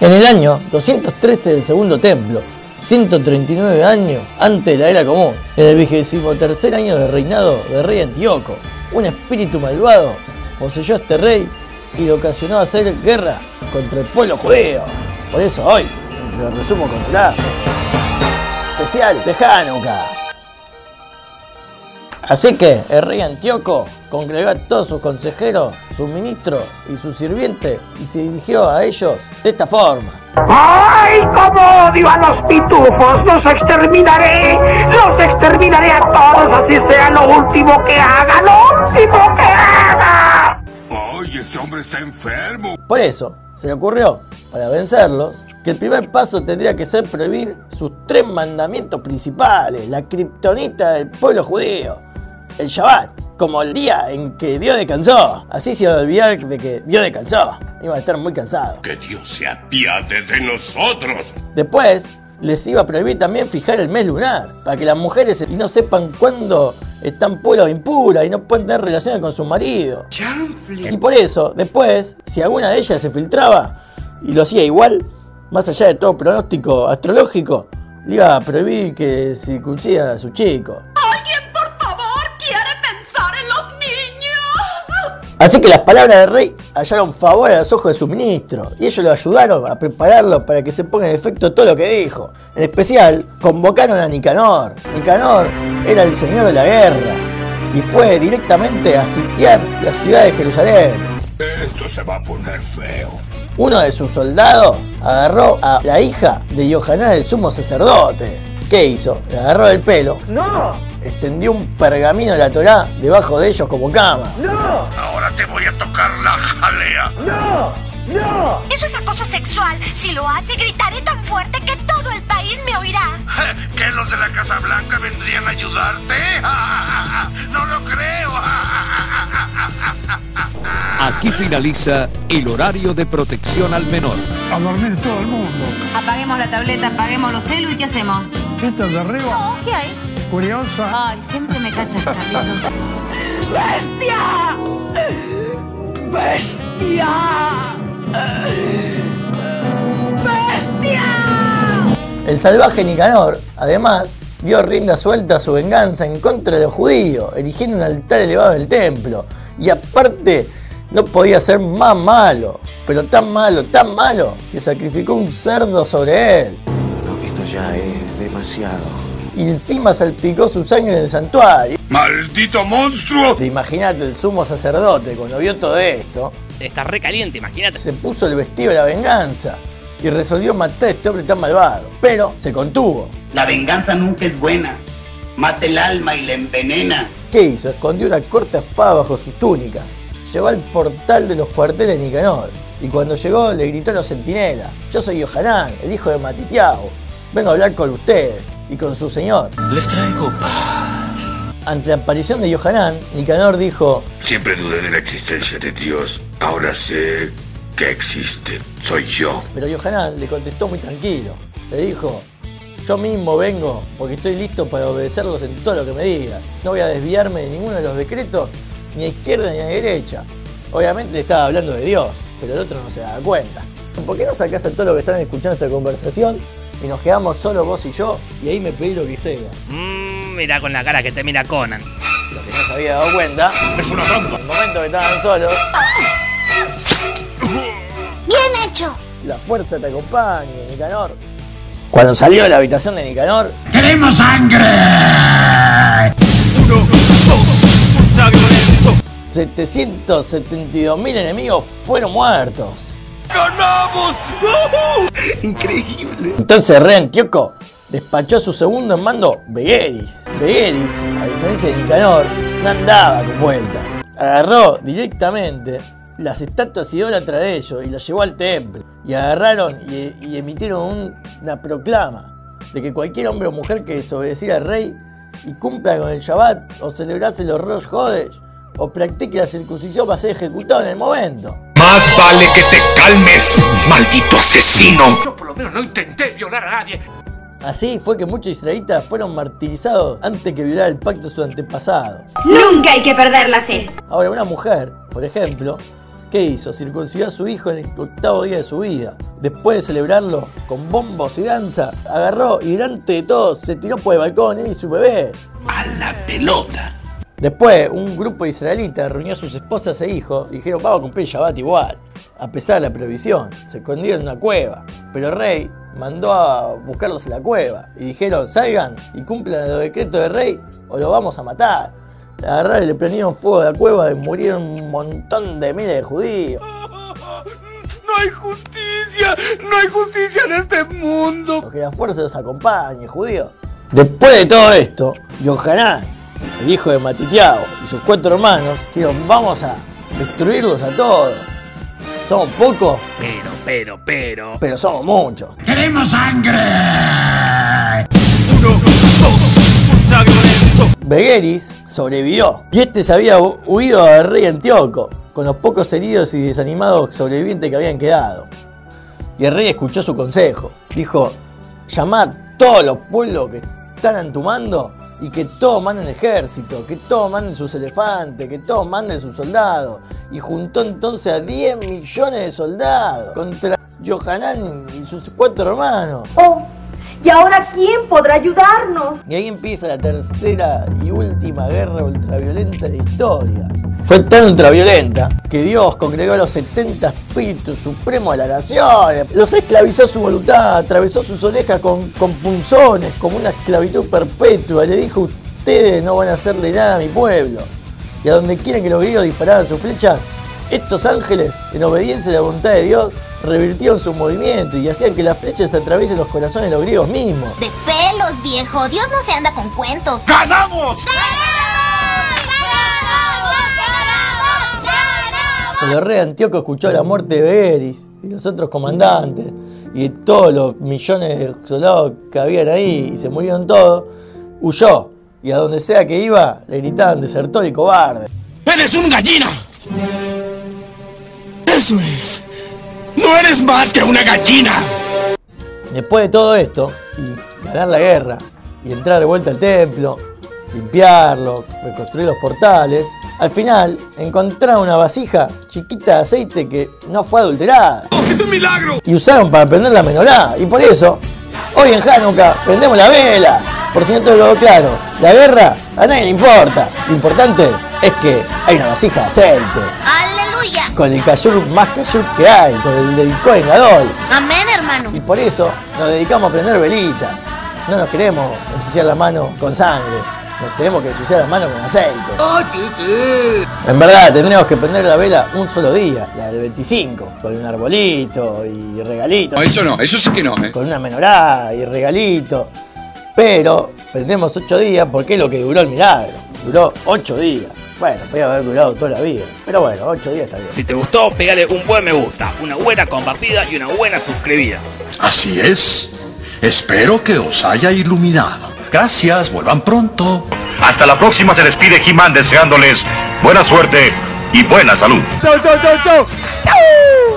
En el año 213 del Segundo Templo, 139 años antes de la era común, en el vigésimo tercer año de reinado del rey Antíoco, un espíritu malvado poseyó a este rey y le ocasionó hacer guerra contra el pueblo judío. Por eso hoy, entre los resumos controlados, especial de Hanukkah. Así que el rey Antíoco congregó a todos sus consejeros, sus ministros y sus sirvientes y se dirigió a ellos de esta forma. ¡Ay, cómo odio a los pitufos! ¡Los exterminaré! ¡Los exterminaré a todos! Así sea lo último que haga, lo último que haga. ¡Ay, este hombre está enfermo! Por eso, se le ocurrió, para vencerlos, que el primer paso tendría que ser prohibir sus tres mandamientos principales, la kriptonita del pueblo judío, el Shabbat, como el día en que Dios descansó. Así se iba a olvidar de que Dios descansó. Iba a estar muy cansado. ¡Que Dios se apiade de nosotros! Después, les iba a prohibir también fijar el mes lunar, para que las mujeres no sepan cuándo están puras o impuras y no pueden tener relaciones con su marido. Y por eso, después, si alguna de ellas se filtraba y lo hacía igual, más allá de todo pronóstico astrológico, le iba a prohibir que circuncida a su chico. Así que las palabras del rey hallaron favor a los ojos de su ministro y ellos lo ayudaron a prepararlo para que se ponga en efecto todo lo que dijo. En especial, convocaron a Nicanor. Nicanor era el señor de la guerra y fue directamente a sitiar la ciudad de Jerusalén. Esto se va a poner feo. Uno de sus soldados agarró a la hija de Yohaná, el sumo sacerdote. ¿Qué hizo? Le agarró del pelo, ¡No! Extendió un pergamino de la Torá debajo de ellos como cama. ¡No! Ahora te voy a tocar la jalea. ¡No! ¡No! Eso es acoso sexual. Si lo hace, gritaré tan fuerte que todo el país me oirá. ¿Que los de la Casa Blanca vendrían a ayudarte? No lo creo. Aquí finaliza el horario de protección al menor. A dormir todo el mundo. Apaguemos la tableta, apaguemos los celu y ¿qué hacemos? ¿Vistas de arriba? No, ¿qué hay? Curiosa. Ay, siempre me cachas, Carlitos. ¡Bestia! ¡Bestia! ¡Bestia! El salvaje Nicanor, además, dio rienda suelta a su venganza en contra de los judíos, erigiendo un altar elevado en el templo. Y aparte, no podía ser más malo, pero tan malo, tan malo, que sacrificó un cerdo sobre él. No, esto ya es demasiado. Y encima salpicó su sangre en el santuario. ¡Maldito monstruo! De imaginarte el sumo sacerdote, cuando vio todo esto, Está re caliente, imagínate. se puso el vestido de la venganza y resolvió matar a este hombre tan malvado. Pero se contuvo. La venganza nunca es buena. Mata el alma y la envenena. ¿Qué hizo? Escondió una corta espada bajo sus túnicas. Llegó al portal de los cuarteles de Nicanor. Y cuando llegó le gritó a los centinelas. Yo soy Yohanan, el hijo de Matitiao. Vengo a hablar con ustedes y con su señor. Les traigo paz. Ante la aparición de Yohanan, Nicanor dijo, Siempre dudé de la existencia de Dios. Ahora sé que existe. Soy yo. pero Yohanan le contestó muy tranquilo. Le dijo, yo mismo vengo porque estoy listo para obedecerlos en todo lo que me digas. No voy a desviarme de ninguno de los decretos, ni a izquierda ni a derecha. Obviamente le estaba hablando de Dios, pero el otro no se da cuenta. ¿Por qué no sacás a todos los que están escuchando esta conversación y nos quedamos solo vos y yo y ahí me pedí lo que sea? Mmm, mira con la cara que te mira Conan. Lo que no se había dado cuenta, Es una trampa. en el momento que estaban solos, Bien hecho. la fuerza te acompaña, Nicanor. Cuando salió de la habitación de Nicanor, ¡Queremos sangre! 772.000 enemigos fueron muertos. ¡Ganamos! Increíble. Entonces Re Antioco despachó a su segundo en mando, Begeris. Begeris, a diferencia de Nicanor, no andaba con vueltas. Agarró directamente las estatuas idólatras de ellos y las llevó al templo. Y agarraron y, y emitieron un- una proclama de que cualquier hombre o mujer que desobedeciera al rey y cumpla con el Shabbat o celebrase los Rosh Hodesh o practique la circuncisión va a ser ejecutado en el momento. Más vale que te calmes, maldito asesino. Menos no intenté violar a nadie. Así fue que muchos israelitas fueron martirizados antes que violar el pacto de su antepasado. Nunca hay que perder la fe. Ahora, una mujer, por ejemplo, ¿Qué hizo? Circuncidó a su hijo en el octavo día de su vida. Después de celebrarlo con bombos y danza, agarró y delante de todos se tiró por el balcón él y su bebé. A la pelota. Después, un grupo de israelitas reunió a sus esposas e hijos y dijeron, vamos a cumplir Shabbat igual, a pesar de la prohibición. Se escondieron en una cueva, pero el rey mandó a buscarlos en la cueva y dijeron, salgan y cumplan los decretos del rey o los vamos a matar. Le agarraron y le prendieron fuego a la cueva y murieron un montón de miles de judíos. No hay justicia, no hay justicia en este mundo. Que la fuerza los acompañe, judíos. Después de todo esto, Yohanan, el hijo de Matitiao y sus cuatro hermanos, dijeron, vamos a destruirlos a todos. Somos pocos, Pero, pero, pero. pero somos muchos. ¡Queremos sangre! Begueris sobrevivió y este se había hu- huido al rey Antíoco con los pocos heridos y desanimados sobrevivientes que habían quedado. Y el rey escuchó su consejo. Dijo, llamad todos los pueblos que están en tu mando y que todos manden ejército, que todos manden sus elefantes, que todos manden sus soldados. Y juntó entonces a 10 millones de soldados contra Johanan y sus cuatro hermanos. Oh, ¿y ahora quién podrá ayudarnos? Y ahí empieza la tercera y última guerra ultraviolenta de la historia. Fue tan ultraviolenta que Dios congregó a los 70 espíritus supremos de la nación, los esclavizó a su voluntad, atravesó sus orejas con, con punzones, como una esclavitud perpetua. Le dijo, ustedes no van a hacerle nada a mi pueblo. Y a donde quieren que los griegos dispararan sus flechas, estos ángeles, en obediencia a la voluntad de Dios, revirtieron su movimiento y hacían que las flechas atraviesen los corazones de los griegos mismos. De pelos, viejo. Dios no se anda con cuentos. ¡Ganamos! Cuando el rey Antíoco escuchó la muerte de Beris y los otros comandantes y de todos los millones de soldados que habían ahí y se murieron todos, huyó. Y a donde sea que iba, le gritaban desertor y cobarde. ¡Eres un gallina! ¡Eso es! ¡No eres más que una gallina! Después de todo esto, y ganar la guerra, y entrar de vuelta al templo, limpiarlo, reconstruir los portales, al final encontraron una vasija chiquita de aceite que no fue adulterada. ¡Es un milagro! y usaron para prender la menorá. Y por eso, hoy en Hanukkah prendemos la vela. Por si no te lo veo claro, la guerra a nadie le importa. Lo importante es que hay una vasija de aceite. ¡Aleluya! Con el kashur más kashur que hay, con el del Kohen Gadol. Amén, hermano. Y por eso nos dedicamos a prender velitas. No nos queremos ensuciar la mano con sangre. Nos tenemos que ensuciar las manos con aceite. ¡Oh, sí, sí! En verdad, tendríamos que prender la vela un solo día, la del 25, con un arbolito y regalito. No, eso no, eso sí que no, ¿eh? Con una menorá y regalito. Pero prendemos 8 días porque es lo que duró el milagro. Duró 8 días. Bueno, podía haber durado toda la vida. Pero bueno, 8 días está bien. Si te gustó, pégale un buen me gusta, una buena compartida y una buena suscribida. Así es. Espero que os haya iluminado. Gracias, vuelvan pronto. Hasta la próxima se despide He-Man deseándoles buena suerte y buena salud. ¡Chau, chau, chau, chau! ¡Chau!